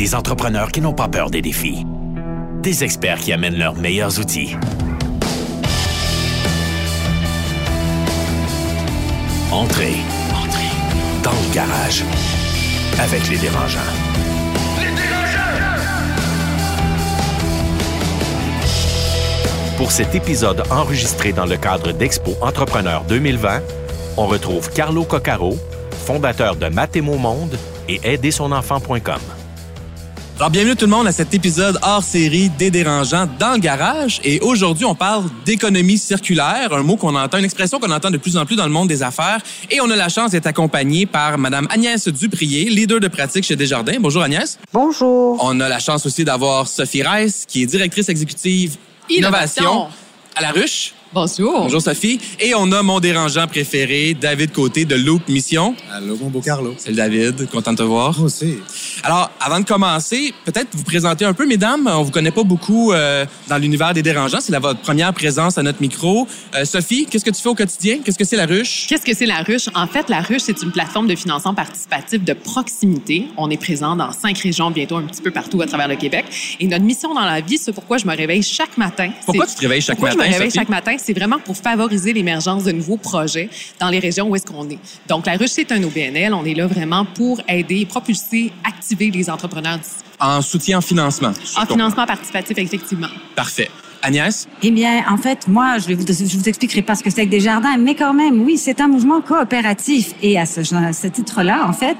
Des entrepreneurs qui n'ont pas peur des défis. Des experts qui amènent leurs meilleurs outils. Entrez. Entrez. Dans le garage. Avec les dérangeants. Les dérangeants! Pour cet épisode enregistré dans le cadre d'Expo Entrepreneur 2020, on retrouve Carlo Coccaro, fondateur de Mathémo Monde et aidersonenfant.com. Alors, bienvenue tout le monde à cet épisode hors série des dérangeants dans le garage. Et aujourd'hui, on parle d'économie circulaire, un mot qu'on entend, une expression qu'on entend de plus en plus dans le monde des affaires. Et on a la chance d'être accompagné par Madame Agnès Duprier, leader de pratique chez Desjardins. Bonjour Agnès. Bonjour. On a la chance aussi d'avoir Sophie Rice, qui est directrice exécutive innovation, Innovation. à la ruche. Bonjour. Bonjour Sophie. Et on a mon dérangeant préféré, David Côté de Loop Mission. Allô, mon beau Carlo. Salut David, content de te voir. Moi aussi. Alors, avant de commencer, peut-être vous présenter un peu, mesdames. On vous connaît pas beaucoup euh, dans l'univers des dérangeants. C'est la, votre première présence à notre micro. Euh, Sophie, qu'est-ce que tu fais au quotidien? Qu'est-ce que c'est la ruche? Qu'est-ce que c'est la ruche? En fait, la ruche, c'est une plateforme de financement participatif de proximité. On est présent dans cinq régions, bientôt un petit peu partout à travers le Québec. Et notre mission dans la vie, c'est pourquoi je me réveille chaque matin. Pourquoi tu te réveilles chaque pourquoi matin, je me réveille Sophie? chaque matin? C'est vraiment pour favoriser l'émergence de nouveaux projets dans les régions où est-ce qu'on est. Donc, la ruche, c'est un OBNL. On est là vraiment pour aider, propulser, activer les entrepreneurs d'ici. En soutien en financement. En financement participatif, effectivement. Parfait. Agnès? Eh bien, en fait, moi, je vais vous, je vous expliquerai pas ce que c'est que Desjardins, mais quand même, oui, c'est un mouvement coopératif. Et à ce, à ce titre-là, en fait,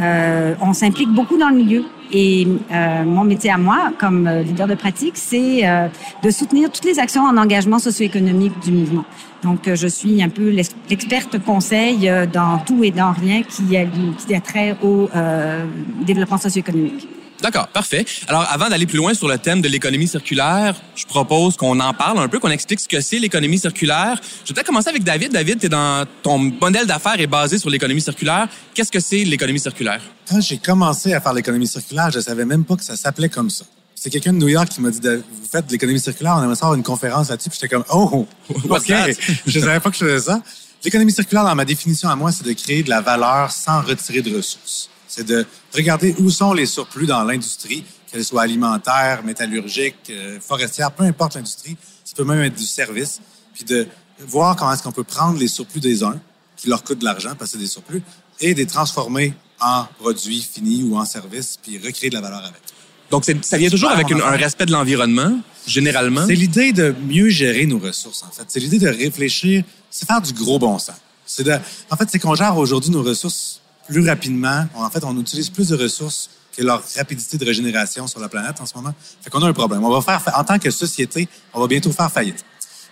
euh, on s'implique beaucoup dans le milieu. Et euh, mon métier à moi, comme euh, leader de pratique, c'est euh, de soutenir toutes les actions en engagement socio-économique du mouvement. Donc, euh, je suis un peu l'ex- l'experte conseil euh, dans tout et dans rien qui a, qui a trait au euh, développement socio-économique. D'accord, parfait. Alors, avant d'aller plus loin sur le thème de l'économie circulaire, je propose qu'on en parle un peu, qu'on explique ce que c'est l'économie circulaire. Je vais peut-être commencer avec David. David, t'es dans ton modèle d'affaires est basé sur l'économie circulaire. Qu'est-ce que c'est l'économie circulaire? Quand j'ai commencé à faire l'économie circulaire, je savais même pas que ça s'appelait comme ça. C'est quelqu'un de New York qui m'a dit Vous faites de l'économie circulaire, on aimerait savoir une conférence là-dessus. Puis j'étais comme Oh, OK. je savais pas que je faisais ça. L'économie circulaire, dans ma définition à moi, c'est de créer de la valeur sans retirer de ressources. C'est de regarder où sont les surplus dans l'industrie, qu'elle soit alimentaire, métallurgique, euh, forestière, peu importe l'industrie. Ça peut même être du service. Puis de voir comment est-ce qu'on peut prendre les surplus des uns, qui leur coûtent de l'argent parce que c'est des surplus, et de les transformer en produits finis ou en services, puis recréer de la valeur avec. Donc, ça vient toujours avec une- un respect de l'environnement, généralement. C'est l'idée de mieux gérer nos ressources, en fait. C'est l'idée de réfléchir, c'est faire du gros bon sens. C'est de, en fait, c'est qu'on gère aujourd'hui nos ressources plus rapidement. En fait, on utilise plus de ressources que leur rapidité de régénération sur la planète en ce moment. Fait qu'on a un problème. On va faire, fa- en tant que société, on va bientôt faire faillite.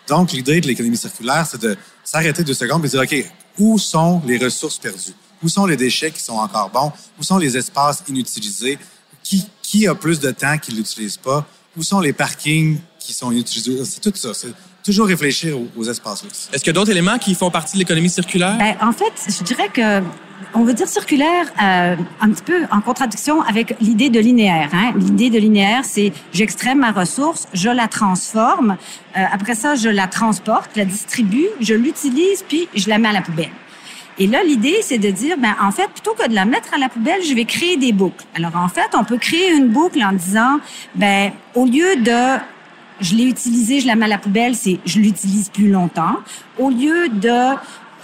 Donc, l'idée de l'économie circulaire, c'est de s'arrêter deux secondes et de dire, OK, où sont les ressources perdues? Où sont les déchets qui sont encore bons? Où sont les espaces inutilisés? Qui, qui a plus de temps qui ne l'utilise pas? Où sont les parkings qui sont inutilisés? C'est tout ça. Toujours réfléchir aux, aux espaces-là. Est-ce qu'il y a d'autres éléments qui font partie de l'économie circulaire? Ben, en fait, je dirais que on veut dire circulaire euh, un petit peu en contradiction avec l'idée de linéaire. Hein? L'idée de linéaire, c'est j'extrais ma ressource, je la transforme, euh, après ça, je la transporte, je la distribue, je l'utilise, puis je la mets à la poubelle. Et là, l'idée, c'est de dire, ben, en fait, plutôt que de la mettre à la poubelle, je vais créer des boucles. Alors, en fait, on peut créer une boucle en disant, ben, au lieu de je l'ai utilisé, je la mets à la poubelle, c'est je l'utilise plus longtemps. Au lieu de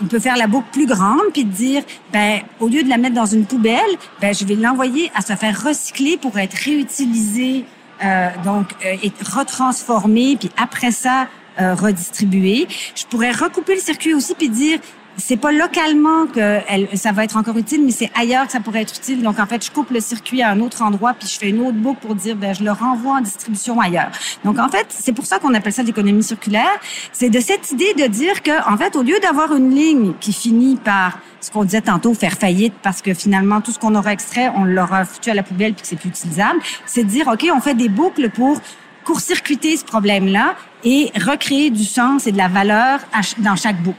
on peut faire la boucle plus grande puis dire ben au lieu de la mettre dans une poubelle, ben je vais l'envoyer à se faire recycler pour être réutilisé euh, donc euh, et retransformé puis après ça euh, redistribué. Je pourrais recouper le circuit aussi puis dire c'est pas localement que elle, ça va être encore utile, mais c'est ailleurs que ça pourrait être utile. Donc, en fait, je coupe le circuit à un autre endroit, puis je fais une autre boucle pour dire, ben, je le renvoie en distribution ailleurs. Donc, en fait, c'est pour ça qu'on appelle ça l'économie circulaire. C'est de cette idée de dire que, en fait, au lieu d'avoir une ligne qui finit par ce qu'on disait tantôt, faire faillite, parce que finalement, tout ce qu'on aura extrait, on l'aura foutu à la poubelle puis que c'est plus utilisable, c'est de dire, OK, on fait des boucles pour court-circuiter ce problème-là et recréer du sens et de la valeur dans chaque boucle.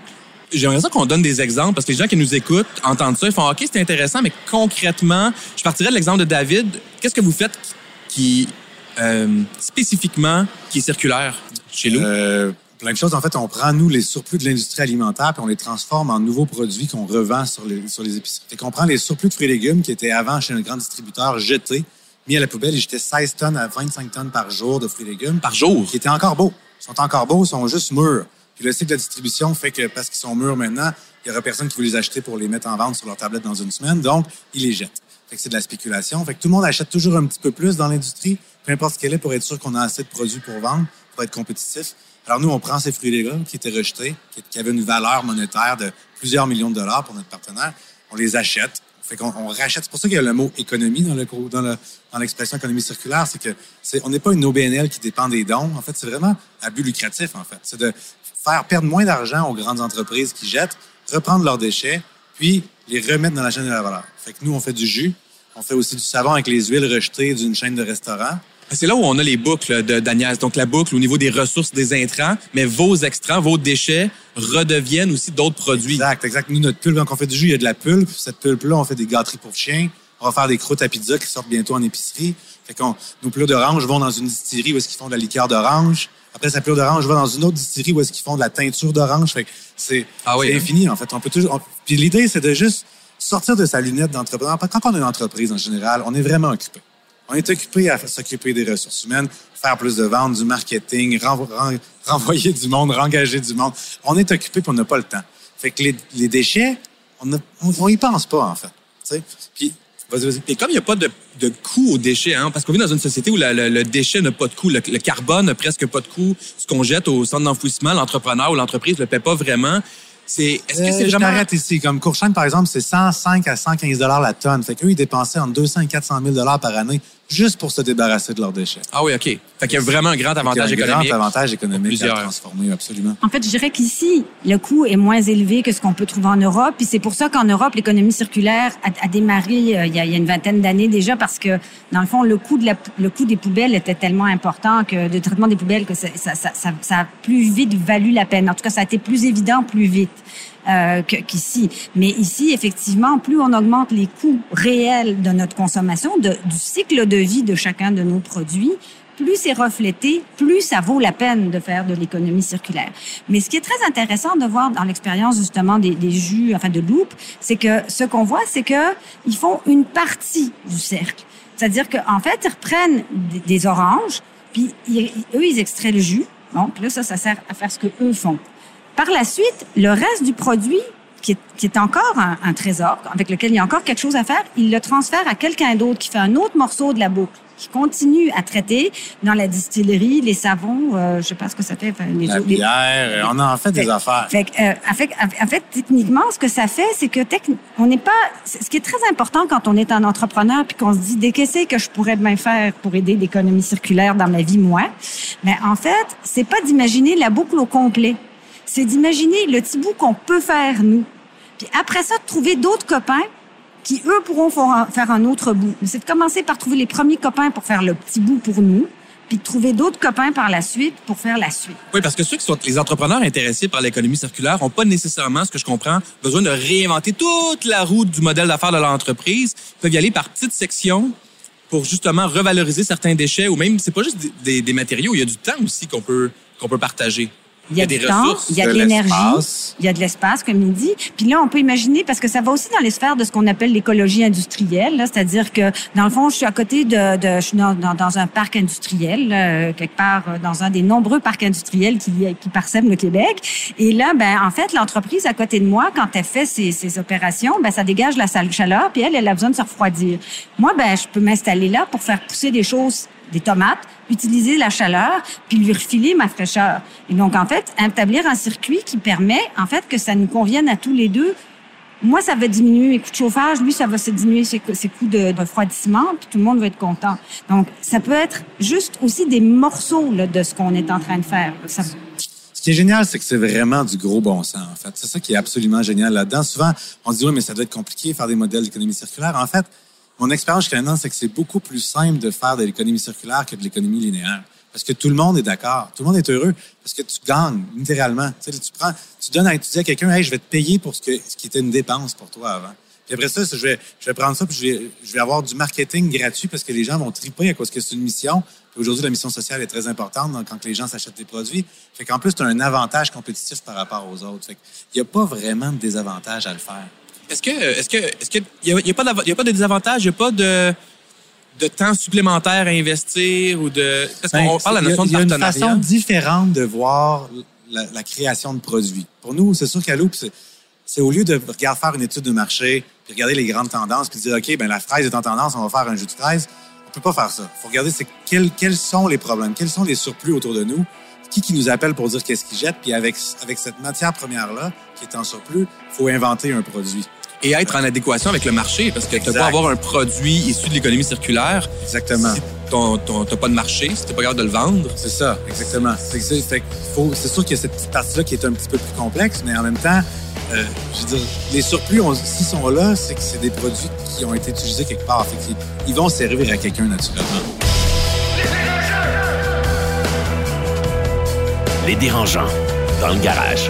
J'aimerais ça qu'on donne des exemples parce que les gens qui nous écoutent entendent ça, ils font OK, c'est intéressant, mais concrètement, je partirais de l'exemple de David. Qu'est-ce que vous faites qui euh, spécifiquement qui est circulaire chez nous? Euh, plein de choses. En fait, on prend, nous, les surplus de l'industrie alimentaire puis on les transforme en nouveaux produits qu'on revend sur les, sur les épiceries. Fait qu'on prend les surplus de fruits et légumes qui étaient avant chez un grand distributeur jetés mis à la poubelle. Ils jetaient 16 tonnes à 25 tonnes par jour de fruits et légumes. Par jour? Qui étaient encore beaux. Ils sont encore beaux, ils sont juste mûrs. Le cycle de distribution fait que parce qu'ils sont mûrs maintenant, il y aura personne qui veut les acheter pour les mettre en vente sur leur tablette dans une semaine. Donc, ils les jettent. Fait que c'est de la spéculation. Fait que tout le monde achète toujours un petit peu plus dans l'industrie, peu importe ce qu'elle est, pour être sûr qu'on a assez de produits pour vendre, pour être compétitif. Alors nous, on prend ces fruits et légumes qui étaient rejetés, qui avaient une valeur monétaire de plusieurs millions de dollars pour notre partenaire. On les achète. Fait qu'on on rachète. C'est pour ça qu'il y a le mot économie dans l'expression économie circulaire, c'est que c'est on n'est pas une OBNL qui dépend des dons. En fait, c'est vraiment à but lucratif. En fait, c'est de faire perdre moins d'argent aux grandes entreprises qui jettent, reprendre leurs déchets, puis les remettre dans la chaîne de la valeur. Fait que nous, on fait du jus. On fait aussi du savon avec les huiles rejetées d'une chaîne de restaurants. C'est là où on a les boucles d'Agnès. Donc, la boucle au niveau des ressources des intrants, mais vos extrants, vos déchets redeviennent aussi d'autres produits. Exact, exact. Nous, notre pulpe, quand on fait du jus, il y a de la pulpe. Cette pulpe-là, on fait des gâteries pour chiens. On va faire des croûtes à pizza qui sortent bientôt en épicerie. Fait qu'on, nos plats d'orange vont dans une distillerie où est-ce qu'ils font de la liqueur d'orange. Après, cette plat d'orange va dans une autre distillerie où est-ce qu'ils font de la teinture d'orange. Fait c'est, ah oui, hein? infini, en fait. On peut toujours, Puis l'idée, c'est de juste sortir de sa lunette d'entrepreneur. Quand on est une entreprise, en général, on est vraiment occupé. On est occupé à s'occuper des ressources humaines, faire plus de ventes, du marketing, renvoyer du monde, rengager du monde. On est occupé puis on n'a pas le temps. Fait que les, déchets, on n'y pense pas, en fait. Puis. Et comme il n'y a pas de, coût aux déchets, hein, parce qu'on vit dans une société où le déchet n'a pas de coût, le, carbone n'a presque pas de coût, ce qu'on jette au centre d'enfouissement, l'entrepreneur ou l'entreprise ne le paie pas vraiment. C'est, est-ce que c'est euh, vraiment... Je ici. Comme Courchaine, par exemple, c'est 105 à 115 la tonne. Fait qu'eux, ils dépensaient entre 200 et 400 000 par année juste pour se débarrasser de leurs déchets. Ah oui, OK. Fait qu'il y a vraiment un grand avantage économique. Un grand avantage économique à transformer, absolument. En fait, je dirais qu'ici, le coût est moins élevé que ce qu'on peut trouver en Europe. Puis c'est pour ça qu'en Europe, l'économie circulaire a, démarré euh, il, y a, il, y a, une vingtaine d'années déjà parce que, dans le fond, le coût, de la, le coût des poubelles était tellement important que, de traitement des poubelles, que ça, ça, ça, ça a plus vite valu la peine. En tout cas, ça a été plus évident plus vite. Euh, qu'ici. Mais ici, effectivement, plus on augmente les coûts réels de notre consommation, de, du cycle de vie de chacun de nos produits, plus c'est reflété, plus ça vaut la peine de faire de l'économie circulaire. Mais ce qui est très intéressant de voir dans l'expérience justement des, des, jus, enfin de loupe, c'est que ce qu'on voit, c'est que ils font une partie du cercle. C'est-à-dire qu'en fait, ils reprennent des, des oranges, puis eux, ils extraient le jus. Donc là, ça, ça sert à faire ce que eux font. Par la suite, le reste du produit, qui est, qui est encore un, un, trésor, avec lequel il y a encore quelque chose à faire, il le transfère à quelqu'un d'autre qui fait un autre morceau de la boucle qui continue à traiter dans la distillerie, les savons, euh, je sais pas ce que ça fait. Les la bière, euh, on en fait, des affaires. Fait, euh, en, fait, en fait, techniquement, ce que ça fait, c'est que on n'est pas. Ce qui est très important quand on est un entrepreneur puis qu'on se dit dès qu'est-ce que je pourrais bien faire pour aider l'économie circulaire dans ma vie, moi. Mais en fait, c'est pas d'imaginer la boucle au complet c'est d'imaginer le petit bout qu'on peut faire, nous. Puis après ça, de trouver d'autres copains qui, eux, pourront faire un autre bout. C'est de commencer par trouver les premiers copains pour faire le petit bout pour nous, puis de trouver d'autres copains par la suite pour faire la suite. Oui, parce que ceux qui sont les entrepreneurs intéressés par l'économie circulaire n'ont pas nécessairement, ce que je comprends, besoin de réinventer toute la route du modèle d'affaires de l'entreprise. Ils peuvent y aller par petites sections pour justement revaloriser certains déchets ou même, c'est pas juste des, des matériaux, il y a du temps aussi qu'on peut, qu'on peut partager. Il y a, du temps, il y a de, l'énergie, il y a de l'espace, comme il dit. Puis là, on peut imaginer, parce que ça va aussi dans les sphères de ce qu'on appelle l'écologie industrielle, c'est-à-dire que, dans le fond, je suis à côté de, de je suis dans, dans, un parc industriel, euh, quelque part euh, dans un des nombreux parcs industriels qui, qui parsèment le Québec. Et là, ben, en fait, l'entreprise à côté de moi, quand elle fait ses, ses opérations, ben, ça dégage la chaleur, puis elle, elle a besoin de se refroidir. Moi, ben, je peux m'installer là pour faire pousser des choses des tomates, utiliser la chaleur, puis lui refiler ma fraîcheur. Et donc, en fait, établir un circuit qui permet, en fait, que ça nous convienne à tous les deux. Moi, ça va diminuer mes coûts de chauffage, lui, ça va se diminuer ses, coûts de, refroidissement, puis tout le monde va être content. Donc, ça peut être juste aussi des morceaux de ce qu'on est en train de faire. Ce qui est génial, c'est que c'est vraiment du gros bon sens, en fait. C'est ça qui est absolument génial là-dedans. Souvent, on dit, oui, mais ça doit être compliqué, faire des modèles d'économie circulaire. En fait, mon expérience maintenant, c'est que c'est beaucoup plus simple de faire de l'économie circulaire que de l'économie linéaire. Parce que tout le monde est d'accord. Tout le monde est heureux. Parce que tu gagnes, littéralement. Tu, tu prends, tu donnes à étudier à quelqu'un, hey, je vais te payer pour ce, qui était une dépense pour toi avant. Puis après ça, je vais, prendre ça, puis je vais, avoir du marketing gratuit parce que les gens vont triper à cause que c'est une mission. Aujourd'hui, la mission sociale est très importante quand les gens s'achètent des produits. Fait qu'en plus, tu as un avantage compétitif par rapport aux autres. Fait qu'il n'y a pas vraiment de désavantage à le faire. Est-ce que, est-ce que, est-ce que, il y a, pas, y a pas de désavantage, il n'y a pas de de temps supplémentaire à investir ou de... Parce qu'on Ben, parle de la notion a- de Il y a une partenariat. façon différente de voir la, la création de produits. Pour nous, c'est sûr qu'à Loop, c'est- au lieu de regarder faire une étude de marché, puis regarder les grandes tendances, puis dire, OK, ben la fraise est en tendance, on va faire un jus de fraise. On peut pas faire ça. Il faut regarder c'est quels, quels sont les problèmes, quels sont les surplus autour de nous, qui qui nous appelle pour dire qu'est-ce qu'ils jettent, puis avec, avec cette matière première-là, qui est en surplus, il faut inventer un produit. Et être en adéquation avec le marché, parce que tu pas avoir un produit issu de l'économie circulaire Exactement. si ton, ton, t'as pas de marché, si t'es pas capable de le vendre. C'est ça, exactement. C'est c'est- fait qu'il faut- c'est sûr qu'il y a cette petite partie-là qui est un petit peu plus complexe, mais en même temps, euh, je veux dire, les surplus, s'ils sont là, c'est que c'est des produits qui ont été utilisés quelque part. Fait qu'ils- ils vont servir à quelqu'un naturellement. Les dérangeants, dans le garage.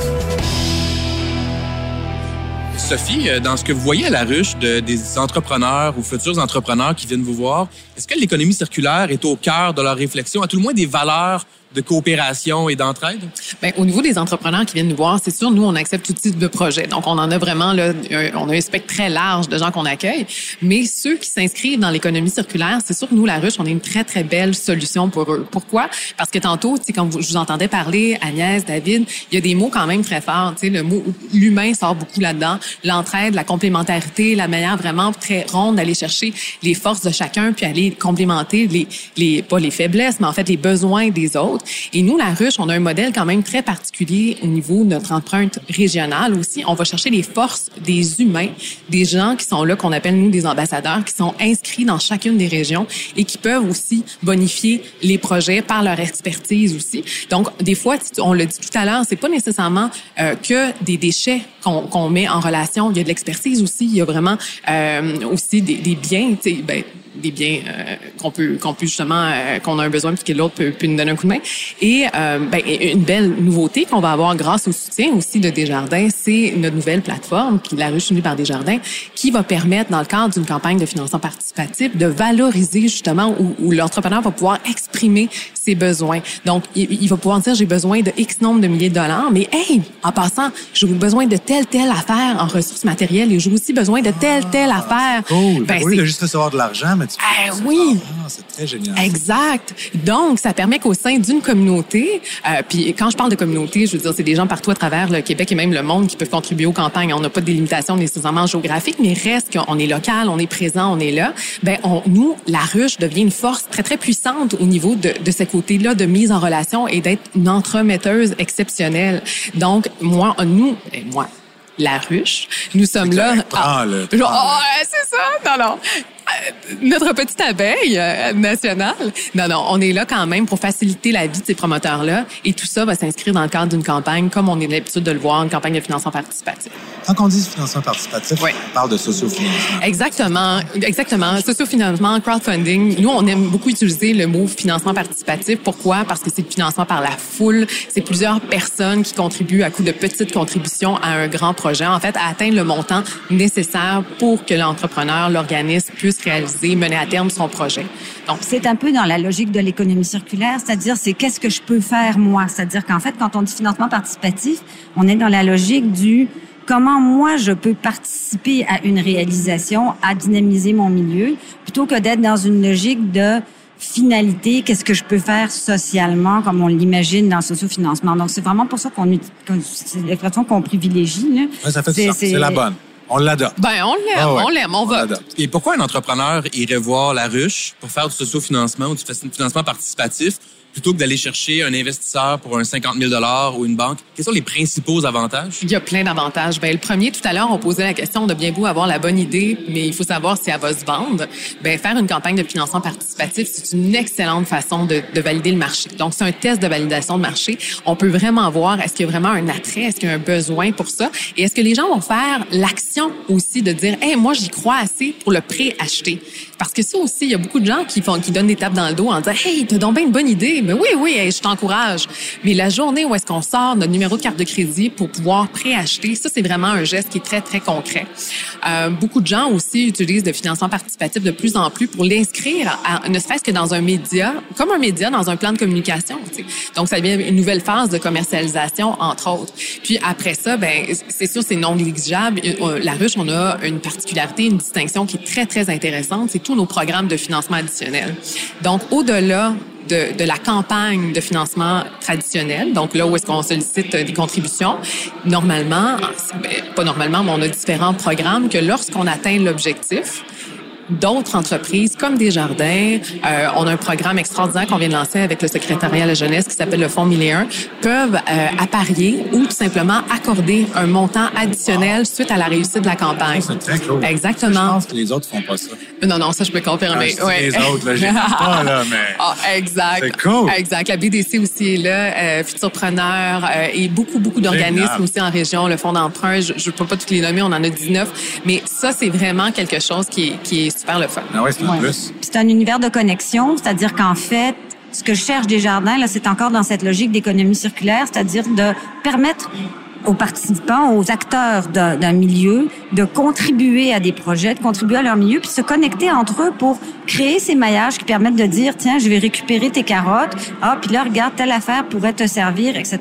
Sophie, euh, dans ce que vous voyez à la ruche de, des entrepreneurs ou futurs entrepreneurs qui viennent vous voir, est-ce que l'économie circulaire est au cœur de leur réflexion, à tout le moins des valeurs de coopération et d'entraide? Ben, au niveau des entrepreneurs qui viennent nous voir, c'est sûr, nous, on accepte tout type de projet. Donc, on en a vraiment, là, on a un spectre très large de gens qu'on accueille. Mais ceux qui s'inscrivent dans l'économie circulaire, c'est sûr que nous, la ruche, on est une très, très belle solution pour eux. Pourquoi? Parce que tantôt, tu quand vous, je vous entendais parler, Agnès, David, il y a des mots quand même très forts. Tu sais, le mot l'humain sort beaucoup là-dedans. L'entraide, la complémentarité, la manière vraiment très ronde d'aller chercher les forces de chacun puis aller complémenter les, les, pas les faiblesses, mais en fait les besoins des autres. Et nous, la ruche, on a un modèle quand même très particulier au niveau de notre empreinte régionale aussi. On va chercher les forces des humains, des gens qui sont là, qu'on appelle nous des ambassadeurs, qui sont inscrits dans chacune des régions et qui peuvent aussi bonifier les projets par leur expertise aussi. Donc, des fois, on l'a dit tout à l'heure, c'est pas nécessairement euh, que des déchets qu'on met en relation. Il y a de l'expertise aussi. Il y a vraiment euh, aussi des, des biens, ben, des biens euh, qu'on peut qu'on peut justement euh, qu'on a un besoin puis que l'autre peut, peut nous donner un coup de main. Et euh, ben, une belle nouveauté qu'on va avoir grâce au soutien aussi de Desjardins c'est notre nouvelle plateforme qui la ruche unie par Desjardins qui va permettre dans le cadre d'une campagne de financement participatif de valoriser justement où, où l'entrepreneur va pouvoir exprimer ses besoins. Donc il, il va pouvoir dire j'ai besoin de X nombre de milliers de dollars mais hey en passant j'ai besoin de telle telle affaire en ressources matérielles et j'ai aussi besoin de telle telle affaire. Cool. Ben, Au lieu de juste recevoir de l'argent, mais tu peux Ah, oui. Ah, c'est très génial. Exact. Donc, ça permet qu'au sein d'une communauté, euh, puis quand je parle de communauté, je veux dire, c'est des gens partout à travers le Québec et même le monde qui peuvent contribuer aux campagnes. On n'a pas de délimitation nécessairement géographique, mais reste qu'on est local, on est présent, on est là. Ben, on, nous, la ruche devient une force très, très puissante au niveau de, de ce côté-là de mise en relation et d'être une entremetteuse exceptionnelle. Donc, moi, nous, ben, moi, la ruche, nous sommes là. prends-le. oh, c'est ça. Non, non. Euh, Notre petite abeille euh, nationale. Non, non, on est là quand même pour faciliter la vie de ces promoteurs-là. Et tout ça va s'inscrire dans le cadre d'une campagne, comme on est l'habitude de le voir, une campagne de financement participatif. Quand on dit financement participatif, Oui. on parle de sociofinancement. Exactement, exactement. Sociofinancement, crowdfunding. Nous, on aime beaucoup utiliser le mot financement participatif. Pourquoi? Parce que c'est le financement par la foule. C'est plusieurs personnes qui contribuent à coup de petites contributions à un grand projet. En fait, à atteindre le montant nécessaire pour que l'entrepreneur, l'organisme puisse réaliser, mener à terme son projet. Donc, C'est un peu dans la logique de l'économie circulaire, c'est-à-dire c'est qu'est-ce que je peux faire moi, c'est-à-dire qu'en fait quand on dit financement participatif, on est dans la logique du comment moi je peux participer à une réalisation, à dynamiser mon milieu, plutôt que d'être dans une logique de finalité, qu'est-ce que je peux faire socialement, comme on l'imagine dans le sociofinancement. Donc, c'est vraiment pour ça qu'on utilise- qu'on- c'est l'expression qu'on privilégie. Là. Ouais, ça fait du C'est- sens. C'est c'est- la bonne. On l'adopte. ben, on l'aime, Ah ouais. on l'aime, on va. l'adopte. Et pourquoi un entrepreneur irait voir la ruche pour faire du sociofinancement ou du financement participatif plutôt que d'aller chercher un investisseur pour un 50 000 ou une banque? Quels sont les principaux avantages? Il y a plein d'avantages. Ben, le premier, tout à l'heure, on posait la question de bien beau avoir la bonne idée, mais il faut savoir si elle va se vendre. Ben, faire une campagne de financement participatif, c'est une excellente façon de, de valider le marché. Donc, c'est un test de validation de marché. On peut vraiment voir est-ce qu'il y a vraiment un attrait, est-ce qu'il y a un besoin pour ça, et est-ce que les gens vont faire l'action aussi de dire, hey, moi, j'y crois assez pour le pré-acheter. Parce que ça aussi, il y a beaucoup de gens qui font, qui donnent des tapes dans le dos en disant, hey, t'as donc bien une bonne idée. Mais oui, oui, je t'encourage. Mais la journée où est-ce qu'on sort notre numéro de carte de crédit pour pouvoir préacheter, ça, c'est vraiment un geste qui est très, très concret. Euh, beaucoup de gens aussi utilisent le financement participatif de plus en plus pour l'inscrire, ne serait-ce que dans un média, comme un média dans un plan de communication. Donc, ça devient une nouvelle phase de commercialisation, entre autres. Puis après ça, ben, c'est sûr, c'est non négligeable. Euh, la ruche, on a une particularité, une distinction qui est très, très intéressante, c'est tous nos programmes de financement additionnel. Donc, au-delà de, de, la campagne de financement traditionnel, donc là où est-ce qu'on sollicite des contributions, normalement, ben, pas normalement, mais on a différents programmes que lorsqu'on atteint l'objectif, d'autres entreprises comme Desjardins, euh, on a un programme extraordinaire qu'on vient de lancer avec le secrétariat à la jeunesse qui s'appelle le Fonds 1001, peuvent euh, apparier ou tout simplement accorder un montant additionnel suite à la réussite de la campagne. C'est très cool. Exactement. Je pense que les autres font pas ça. Non, non, ça je peux confirmer. Ah, ouais. Les autres, là, j'ai pas, là, mais... Ah, exact. C'est cool. Exact. La BDC aussi est là, euh, Futurpreneur euh, et beaucoup, beaucoup d'organismes aussi en région, le Fonds d'emprunt, je ne peux pas tous les nommer, on en a 19, mais ça, c'est vraiment quelque chose qui est, qui est super le fun. Ah ouais, c'est un Ouais. plus. Puis C'est un univers de connexion, c'est-à-dire qu'en fait, ce que je cherche des jardins, là, c'est encore dans cette logique d'économie circulaire, c'est-à-dire de permettre aux participants, aux acteurs d'un milieu, de contribuer à des projets, de contribuer à leur milieu, puis se connecter entre eux pour créer ces maillages qui permettent de dire, tiens, je vais récupérer tes carottes, ah, puis là, regarde, telle affaire pourrait te servir, etc.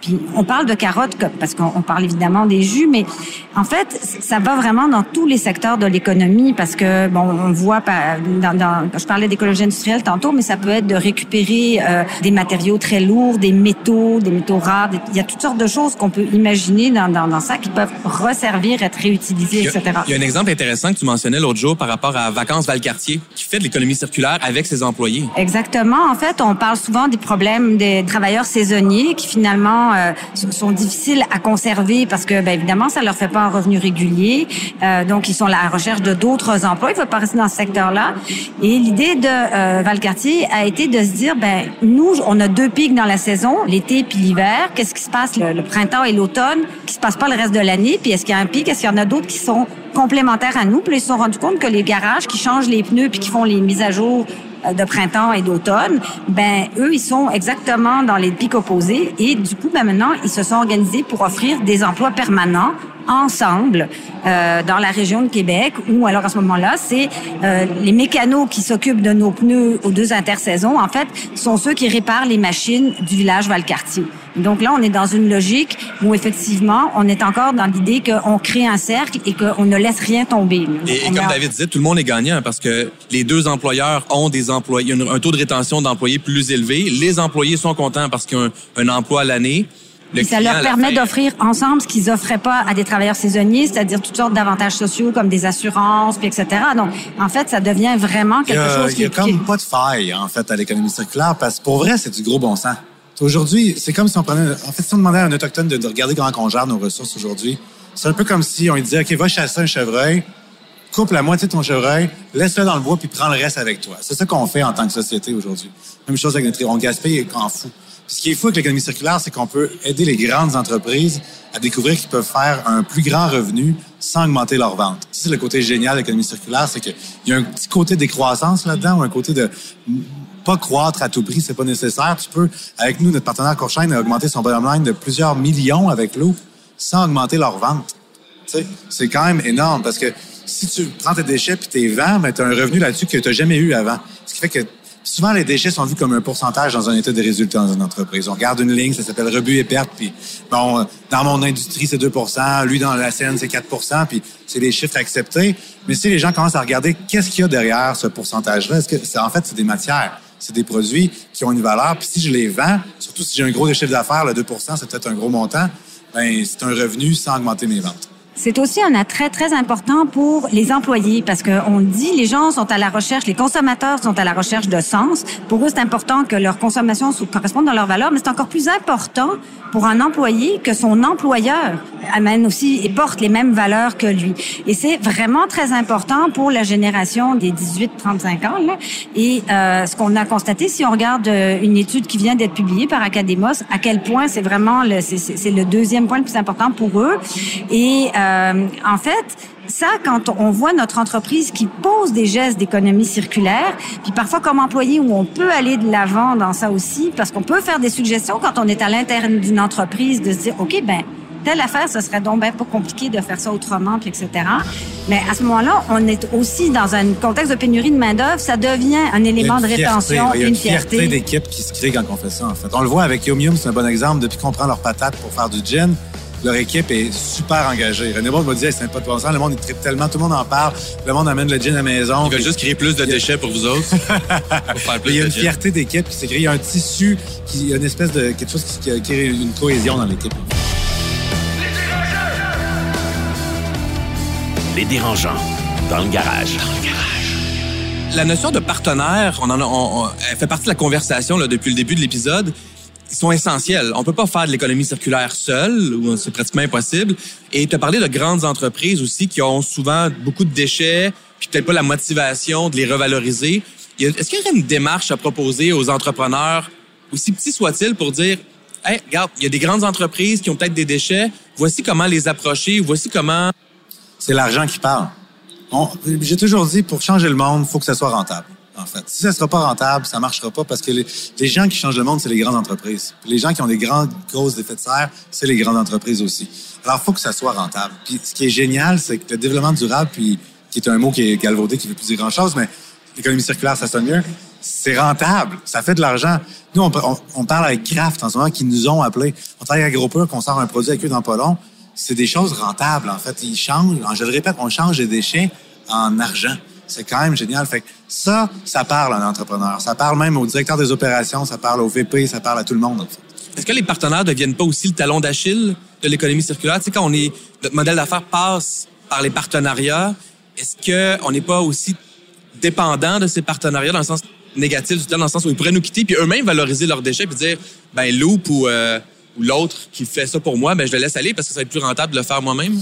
Puis on parle de carottes parce qu'on on parle évidemment des jus, mais en fait, ça va vraiment dans tous les secteurs de l'économie parce que, bon, on voit, dans, dans, je parlais d'écologie industrielle tantôt, mais ça peut être de récupérer euh, des matériaux très lourds, des métaux, des métaux rares. des- il y a toutes sortes de choses qu'on peut imaginer dans, dans, dans ça qui peuvent resservir, être réutilisées, Il y, etc. il y a un exemple intéressant que tu mentionnais l'autre jour par rapport à Vacances Valcartier, qui fait de l'économie circulaire avec ses employés. Exactement. En fait, on parle souvent des problèmes des travailleurs saisonniers qui finalement euh, sont difficiles à conserver parce que, ben, évidemment, ça leur fait pas un revenu régulier. Euh, donc, ils sont à la recherche de d'autres emplois. Ils veulent pas rester dans ce secteur-là. Et l'idée de euh, Valcartier a été de se dire, ben, nous, on a deux pics dans la saison, l'été puis l'hiver. Qu'est-ce qui se passe le, le printemps et l'automne qui se passe pas le reste de l'année? Puis est-ce qu'il y a un pic? Est-ce qu'il y en a d'autres qui sont complémentaires à nous? Puis ils se sont rendus compte que les garages qui changent les pneus puis qui font les mises à jour euh, de printemps et d'automne, ben eux ils sont exactement dans les pics opposés et du coup ben maintenant ils se sont organisés pour offrir des emplois permanents ensemble euh, dans la région de Québec ou alors à ce moment-là c'est euh, les mécanos qui s'occupent de nos pneus aux deux intersaisons en fait sont ceux qui réparent les machines du village Valcartier. Donc là on est dans une logique où effectivement on est encore dans l'idée qu'on crée un cercle et qu'on ne laisse rien tomber. Et, comme a- David disait, tout le monde est gagnant parce que les deux employeurs ont des employés, un, un taux de rétention d'employés plus élevé. Les employés sont contents parce qu'ils ont un, un emploi à l'année. Le Puis ça client, leur permet d'offrir ensemble ce qu'ils offraient pas à des travailleurs saisonniers, c'est-à-dire toutes sortes d'avantages sociaux comme des assurances, puis etc. Donc, en fait, ça devient vraiment Il quelque a, chose il qui y a est comme pas de faille, en fait, à l'économie circulaire, parce que pour vrai, c'est du gros bon sens. Aujourd'hui, c'est comme si on prenait... En fait, si on demandait à un autochtone de, de regarder comment on gère nos ressources aujourd'hui, c'est un peu comme si on lui disait, OK, va chasser un chevreuil, coupe la moitié de ton chevreuil, laisse-le dans le bois, puis prends le reste avec toi. C'est ça qu'on fait en tant que société aujourd'hui. Même chose avec notre... On gaspille et qu'on fout. Puis ce qui est fou avec l'économie circulaire, c'est qu'on peut aider les grandes entreprises à découvrir qu'ils peuvent faire un plus grand revenu sans augmenter leurs ventes. C'est le côté génial de l'économie circulaire, c'est qu'il y a un petit côté décroissance là-dedans, ou un côté de pas croître à tout prix, c'est pas nécessaire. Tu peux, avec nous, notre partenaire Courchaine a augmenté son bottom line de plusieurs millions avec Loop sans augmenter leurs ventes. C'est quand même énorme parce que si tu prends tes déchets puis tes vends, ben, tu as un revenu là-dessus que tu n'as jamais eu avant. Ce qui fait que souvent, les déchets sont vus comme un pourcentage dans un état de résultat dans une entreprise. On regarde une ligne, ça s'appelle rebut et perte, puis bon, dans mon industrie, c'est 2% lui, dans la scène, c'est 4% puis c'est des chiffres acceptés. Mais si les gens commencent à regarder qu'est-ce qu'il y a derrière ce pourcentage-là, est-ce que en fait, c'est des matières, c'est des produits qui ont une valeur, puis si je les vends, surtout si j'ai un gros chiffre d'affaires, le 2% c'est peut-être un gros montant, ben c'est un revenu sans augmenter mes ventes. C'est aussi un attrait très important pour les employés parce qu'on dit, les gens sont à la recherche, les consommateurs sont à la recherche de sens. Pour eux, c'est important que leur consommation corresponde à leurs valeurs, mais c'est encore plus important pour un employé que son employeur amène aussi et porte les mêmes valeurs que lui. Et c'est vraiment très important pour la génération des 18-35 ans. Là. Et euh, ce qu'on a constaté, si on regarde euh, une étude qui vient d'être publiée par Academos, à quel point c'est vraiment le, c'est le deuxième point le plus important pour eux. Et euh, en fait, ça, quand on voit notre entreprise qui pose des gestes d'économie circulaire, puis parfois comme employé où on peut aller de l'avant dans ça aussi, parce qu'on peut faire des suggestions quand on est à l'intérieur d'une entreprise, de se dire, OK, ben telle affaire, ce serait donc ben pas compliqué de faire ça autrement, puis etc. Mais à ce moment-là, on est aussi dans un contexte de pénurie de main-d'œuvre, ça devient un élément de une fierté, rétention, il y a une une fierté fierté. d'équipe qui se crée quand on fait ça, en fait. On le voit avec Yum Yum, c'est un bon exemple. Depuis qu'on prend leurs patates pour faire du gin, leur équipe est super engagée. René Bond m'a dit, c'est pas de bon sens, le monde, il tellement, tout le monde en parle, le monde amène le gin à la maison. Ils veulent juste créer plus de déchets pour vous autres. pour faire plus Il y a une gin. fierté d'équipe qui s'est créée. Il y a un tissu, qui, il y a une espèce de quelque chose qui, qui crée une cohésion dans l'équipe. Les dérangeants, dans le garage. La notion de partenaire, on en a, on- on- elle fait partie de la conversation là, depuis le début de l'épisode. Ils sont essentiels. On peut pas faire de l'économie circulaire seul, ou c'est pratiquement impossible. Et tu as parlé de grandes entreprises aussi qui ont souvent beaucoup de déchets, puis peut-être pas la motivation de les revaloriser. Est-ce qu'il y aurait une démarche à proposer aux entrepreneurs, aussi petits soient-ils, pour dire, hey, regarde, il y a des grandes entreprises qui ont peut-être des déchets. Voici comment les approcher. Voici comment C'est l'argent qui parle. J'ai toujours dit, pour changer le monde, faut que ça soit rentable. En fait, si ça sera pas rentable, ça marchera pas parce que les, gens qui changent le monde, c'est les grandes entreprises. Les gens qui ont des grandes causes d'effet de serre, c'est les grandes entreprises aussi. Alors, il faut que ça soit rentable. Puis ce qui est génial, c'est que le développement durable, puis qui est un mot qui est galvaudé, qui veut plus dire grand-chose, mais l'économie circulaire, ça sonne mieux. C'est rentable, ça fait de l'argent. Nous, on, parle avec Kraft en ce moment qui nous ont appelés. On travaille avec Agropur, qu'on sort un produit avec eux dans pas. C'est des choses rentables, en fait. Ils changent, je le répète, on change des déchets en argent. C'est quand même génial. Fait que ça, ça parle à un entrepreneur. Ça parle même au directeur des opérations, ça parle au VP, ça parle à tout le monde. Est-ce que les partenaires ne deviennent pas aussi le talon d'Achille de l'économie circulaire? Tu quand on est, notre modèle d'affaires passe par les partenariats, est-ce qu'on n'est pas aussi dépendant de ces partenariats dans le sens négatif du dans le sens où ils pourraient nous quitter puis eux-mêmes valoriser leurs déchets puis dire, ben, Loop ou, euh, ou l'autre qui fait ça pour moi, ben, je le laisse aller parce que ça va être plus rentable de le faire moi-même?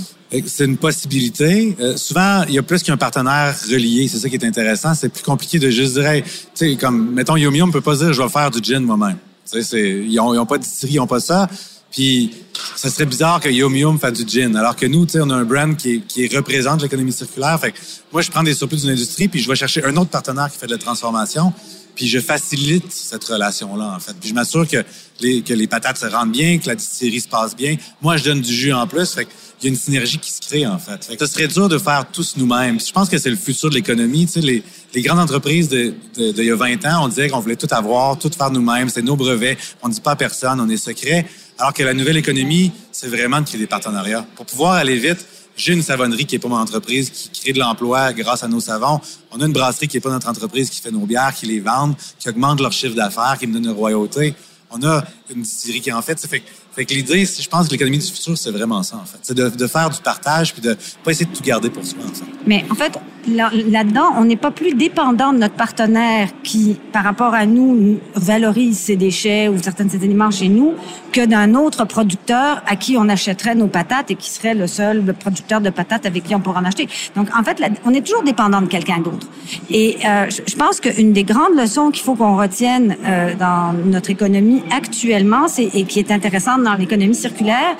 C'est une possibilité. Euh, souvent, il y a plus qu'un partenaire relié. C'est ça qui est intéressant. C'est plus compliqué de juste dire, tu sais, comme, mettons, Yum Yum peut pas dire, je vais faire du gin moi-même. Ils ont, ils ont pas de distillerie, ils ont pas ça. Puis, ça serait bizarre que Yum fasse du gin. Alors que nous, tu sais, on a un brand qui, qui représente l'économie circulaire. Fait que moi, je prends des surplus d'une industrie, puis je vais chercher un autre partenaire qui fait de la transformation. Puis je facilite cette relation-là, en fait. Puis je m'assure que les, que les patates se rendent bien, que la distillerie se passe bien. Moi, je donne du jus en plus. Fait qu'il y a une synergie qui se crée, en fait. fait que ce serait dur de faire tous nous-mêmes. Je pense que c'est le futur de l'économie. Tu sais, les, grandes entreprises de, de, de il y a 20 ans, on disait qu'on voulait tout avoir, tout faire nous-mêmes. C'est nos brevets. On ne dit pas à personne, on est secret. Alors que la nouvelle économie, c'est vraiment de créer des partenariats. Pour pouvoir aller vite, j'ai une savonnerie qui est pas mon entreprise, qui crée de l'emploi grâce à nos savons. On a une brasserie qui est pas notre entreprise, qui fait nos bières, qui les vendent, qui augmente leur chiffre d'affaires, qui me donne une royauté. On a une distillerie qui en fait. Ça fait, que- l'idée, je pense que l'économie du futur, c'est vraiment ça, en fait. C'est de, faire du partage puis de pas essayer de tout garder pour soi. Mais en fait, là-dedans, on n'est pas plus dépendant de notre partenaire qui, par rapport à nous, valorise ses déchets ou certains de ses aliments chez nous, que d'un autre producteur à qui on achèterait nos patates et qui serait le seul producteur de patates avec qui on pourra en acheter. Donc, en fait, on est toujours dépendant de quelqu'un d'autre. Et euh, je pense qu'une des grandes leçons qu'il faut qu'on retienne euh, dans notre économie actuellement, et qui est intéressante dans l'économie circulaire,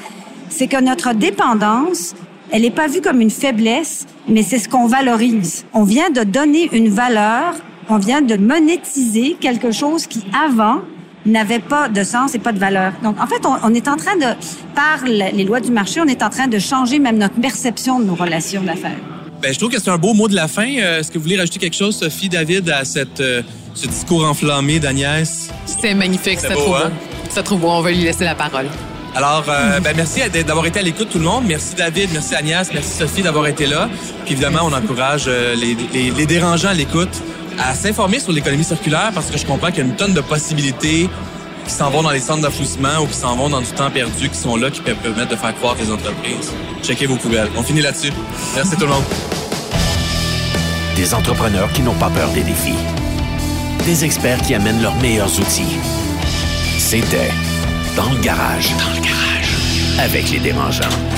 c'est que notre dépendance, elle n'est pas vue comme une faiblesse, mais c'est ce qu'on valorise. On vient de donner une valeur, on vient de monétiser quelque chose qui avant n'avait pas de sens et pas de valeur. Donc, en fait, on, on est en train de, par les lois du marché, on est en train de changer même notre perception de nos relations d'affaires. Ben, je trouve que c'est un beau mot de la fin. Euh, Est-ce que vous voulez rajouter quelque chose, Sophie, David, à cette, euh, ce discours enflammé d'Agnès? C'est magnifique, C'est c'est beau, trop hein? C'est trop beau, on va lui laisser la parole. Alors, euh, ben, merci d'avoir été à l'écoute, tout le monde. Merci, David. Merci, Agnès. Merci, Sophie, d'avoir été là. Puis, évidemment, on encourage euh, les, les, les dérangeants à l'écoute à s'informer sur l'économie circulaire parce que je comprends qu'il y a une tonne de possibilités qui s'en vont dans les centres d'enfouissement ou qui s'en vont dans du temps perdu, qui sont là, qui peuvent permettre de faire croire les entreprises. Checkez vos poubelles. On finit là-dessus. Merci tout le monde. Des entrepreneurs qui n'ont pas peur des défis. Des experts qui amènent leurs meilleurs outils. C'était Dans le garage. Dans le garage. Avec les dérangeants.